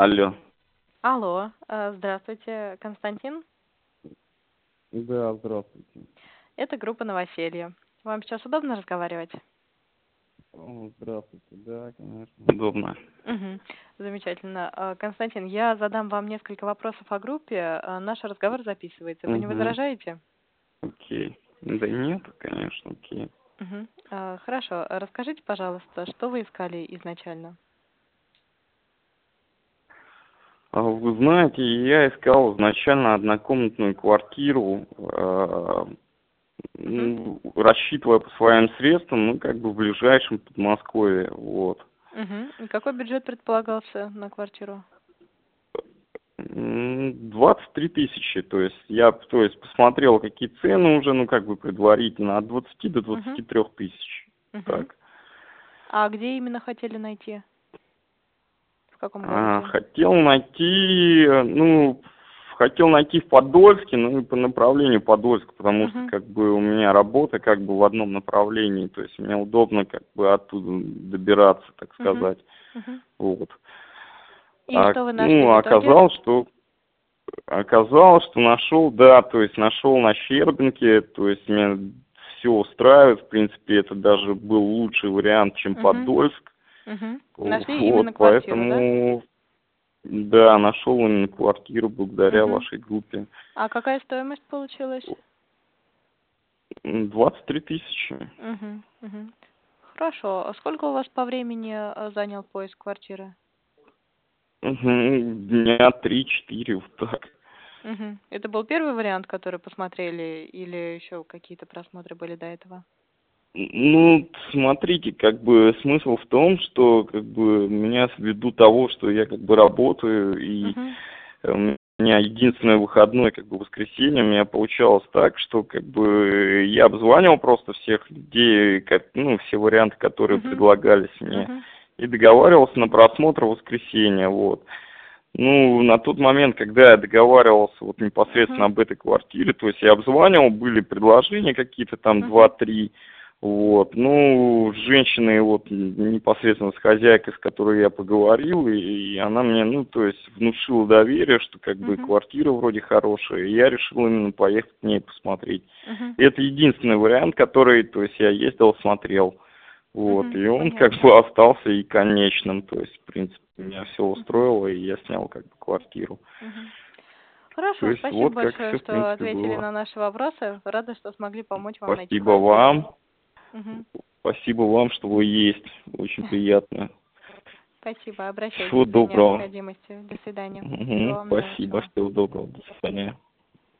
Алло. Алло, э, здравствуйте, Константин. Да, здравствуйте. Это группа «Новоселье». Вам сейчас удобно разговаривать? О, Здравствуйте, да, конечно. Удобно. Мгм. Замечательно. Э, Константин, я задам вам несколько вопросов о группе. Э, Наш разговор записывается. Вы не Мгм. возражаете? Окей. Да нет, конечно, окей. Э, Хорошо. Расскажите, пожалуйста, что вы искали изначально? А Вы знаете, я искал изначально однокомнатную квартиру, э, ну, рассчитывая по своим средствам, ну, как бы в ближайшем Подмосковье, вот. Мгм. И какой бюджет предполагался на квартиру? М, 23 тысячи, то есть я, то есть посмотрел, какие цены уже, ну, как бы предварительно, от 20 до 23 тысяч, Мгм. так. А где именно хотели найти? Каком А, городе? хотел найти, э, ну, хотел найти в Подольске, ну и по направлению Подольск, потому что Мгм. как бы у меня работа как бы в одном направлении, то есть мне удобно как бы оттуда добираться, так сказать, Мгм. вот. И А, что вы нашли ну, в итоге? оказалось, что оказалось, что нашел, да, то есть нашел на Щербинке, то есть меня все устраивает, в принципе, это даже был лучший вариант, чем Мгм. Подольск. Вот, Нашли именно квартиру, да? поэтому, да, нашел именно квартиру благодаря Мгм. вашей группе. А какая стоимость получилась? М, 23 тысячи. Мгм. Мгм. Хорошо. А сколько у вас по времени э, занял поиск квартиры? Мгм, Дня три-четыре, вот так. Мгм. Это был первый вариант, который посмотрели, или еще какие-то просмотры были до этого? Ну, смотрите, как бы смысл в том, что как бы меня ввиду того, что я как бы работаю и э, у меня единственное выходное как бы воскресенье, у меня получалось так, что как бы я обзванивал просто всех людей, как, ну, все варианты, которые Мгм. предлагались мне, Мгм. и договаривался на просмотр в воскресенье, вот. Ну, на тот момент, когда я договаривался вот непосредственно Мгм. об этой квартире, то есть я обзванивал, были предложения какие-то там два-три, вот, ну, с женщиной вот непосредственно с хозяйкой, с которой я поговорил, и, и она мне, ну, то есть внушила доверие, что как бы Мгм. квартира вроде хорошая, и я решил именно поехать к ней посмотреть. И это единственный вариант, который, то есть я ездил, смотрел, вот, Мгм. и он Понятно. как бы остался и конечным, то есть, в принципе, меня все устроило, и я снял как бы квартиру. То Хорошо, есть спасибо вот большое, все, что принципе, ответили было. на наши вопросы. Рада, что смогли помочь вам найти Спасибо квартиру. вам, Мгм. спасибо вам, что вы есть, очень приятно. Спасибо, обращайтесь Всего доброго. До свидания. Всего Спасибо, всего доброго, до свидания.